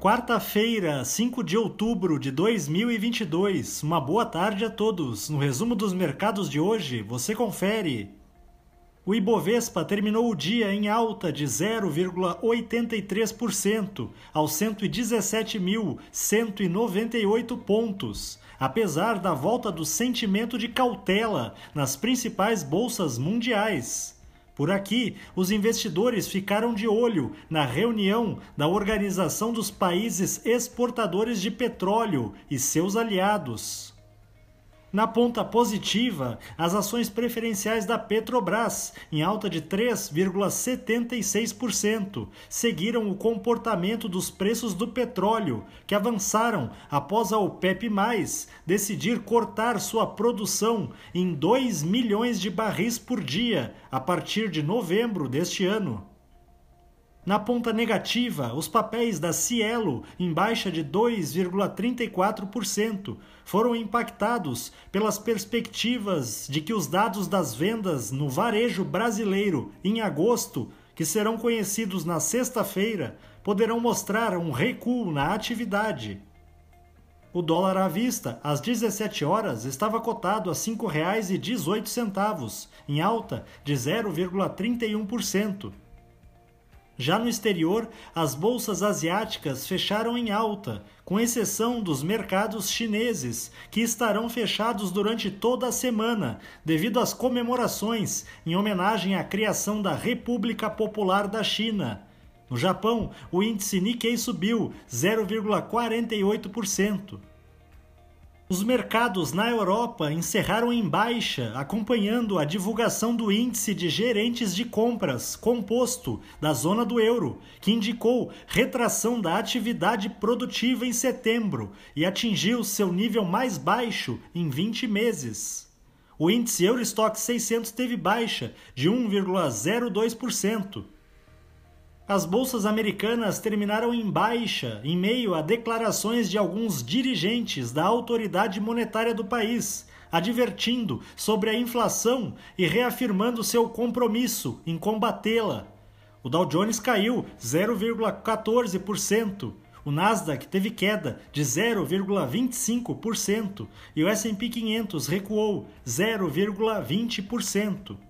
Quarta-feira, 5 de outubro de 2022. Uma boa tarde a todos. No resumo dos mercados de hoje, você confere. O Ibovespa terminou o dia em alta de 0,83% aos 117.198 pontos, apesar da volta do sentimento de cautela nas principais bolsas mundiais. Por aqui, os investidores ficaram de olho na reunião da Organização dos Países Exportadores de Petróleo e seus aliados. Na ponta positiva, as ações preferenciais da Petrobras, em alta de 3,76%, seguiram o comportamento dos preços do petróleo, que avançaram após a OPEP, decidir cortar sua produção em 2 milhões de barris por dia a partir de novembro deste ano. Na ponta negativa, os papéis da Cielo, em baixa de 2,34%, foram impactados pelas perspectivas de que os dados das vendas no varejo brasileiro em agosto, que serão conhecidos na sexta-feira, poderão mostrar um recuo na atividade. O dólar à vista, às 17 horas, estava cotado a R$ 5,18, em alta de 0,31%. Já no exterior, as bolsas asiáticas fecharam em alta, com exceção dos mercados chineses, que estarão fechados durante toda a semana, devido às comemorações em homenagem à criação da República Popular da China. No Japão, o índice Nikkei subiu 0,48%. Os mercados na Europa encerraram em baixa, acompanhando a divulgação do índice de gerentes de compras composto da zona do euro, que indicou retração da atividade produtiva em setembro e atingiu seu nível mais baixo em 20 meses. O índice Eurostock 600 teve baixa de 1,02% as bolsas americanas terminaram em baixa em meio a declarações de alguns dirigentes da autoridade monetária do país, advertindo sobre a inflação e reafirmando seu compromisso em combatê-la. O Dow Jones caiu 0,14%. O Nasdaq teve queda de 0,25% e o S&P 500 recuou 0,20%.